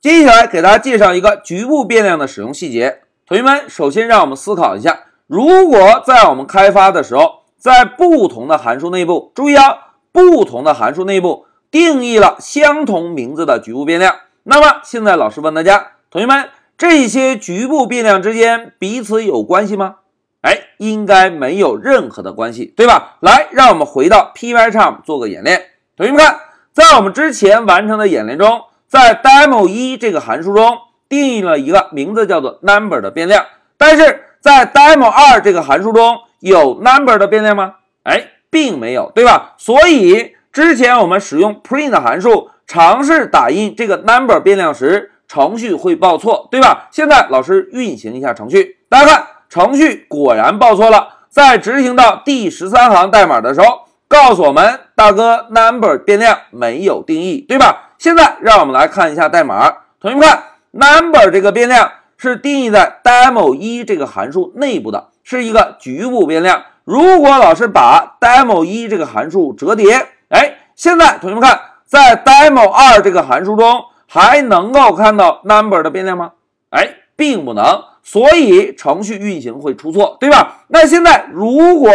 接下来给大家介绍一个局部变量的使用细节。同学们，首先让我们思考一下，如果在我们开发的时候，在不同的函数内部，注意啊，不同的函数内部定义了相同名字的局部变量，那么现在老师问大家，同学们，这些局部变量之间彼此有关系吗？哎，应该没有任何的关系，对吧？来，让我们回到 Pycharm 做个演练。同学们看，在我们之前完成的演练中，在 demo 一这个函数中定义了一个名字叫做 number 的变量，但是在 demo 二这个函数中有 number 的变量吗？哎，并没有，对吧？所以之前我们使用 print 函数尝试打印这个 number 变量时，程序会报错，对吧？现在老师运行一下程序，大家看。程序果然报错了，在执行到第十三行代码的时候，告诉我们大哥 number 变量没有定义，对吧？现在让我们来看一下代码，同学们看 number 这个变量是定义在 demo 一这个函数内部的，是一个局部变量。如果老师把 demo 一这个函数折叠，哎，现在同学们看，在 demo 二这个函数中还能够看到 number 的变量吗？哎，并不能。所以程序运行会出错，对吧？那现在如果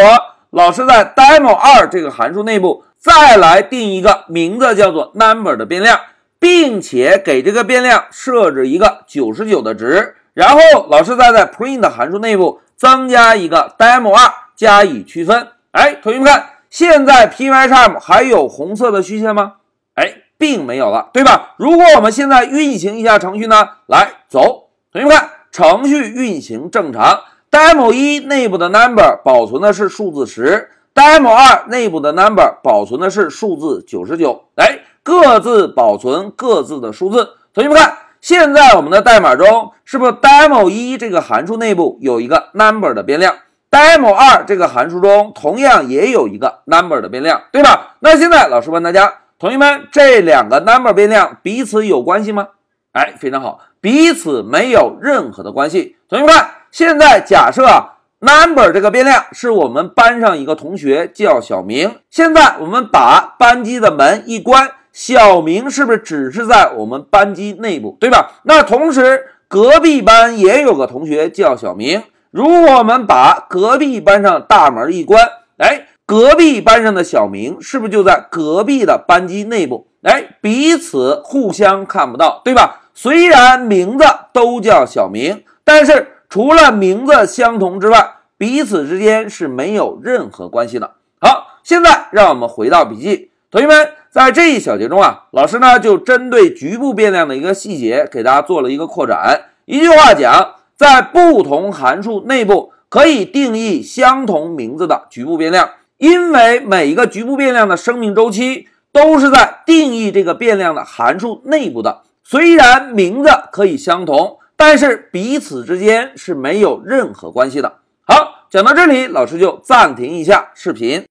老师在 demo 二这个函数内部再来定一个名字叫做 number 的变量，并且给这个变量设置一个九十九的值，然后老师再在 print 函数内部增加一个 demo 二加以区分。哎，同学们看，现在 Pycharm 还有红色的虚线吗？哎，并没有了，对吧？如果我们现在运行一下程序呢？来，走，同学们看。程序运行正常，demo 一内部的 number 保存的是数字十，demo 二内部的 number 保存的是数字九十九，哎，各自保存各自的数字。同学们看，现在我们的代码中是不是 demo 一这个函数内部有一个 number 的变量？demo 二这个函数中同样也有一个 number 的变量，对吧？那现在老师问大家，同学们，这两个 number 变量彼此有关系吗？哎，非常好，彼此没有任何的关系。同学们看，现在假设啊，number 这个变量是我们班上一个同学叫小明。现在我们把班级的门一关，小明是不是只是在我们班级内部，对吧？那同时隔壁班也有个同学叫小明。如果我们把隔壁班上大门一关，哎，隔壁班上的小明是不是就在隔壁的班级内部？哎，彼此互相看不到，对吧？虽然名字都叫小明，但是除了名字相同之外，彼此之间是没有任何关系的。好，现在让我们回到笔记，同学们，在这一小节中啊，老师呢就针对局部变量的一个细节，给大家做了一个扩展。一句话讲，在不同函数内部可以定义相同名字的局部变量，因为每一个局部变量的生命周期都是在定义这个变量的函数内部的。虽然名字可以相同，但是彼此之间是没有任何关系的。好，讲到这里，老师就暂停一下视频。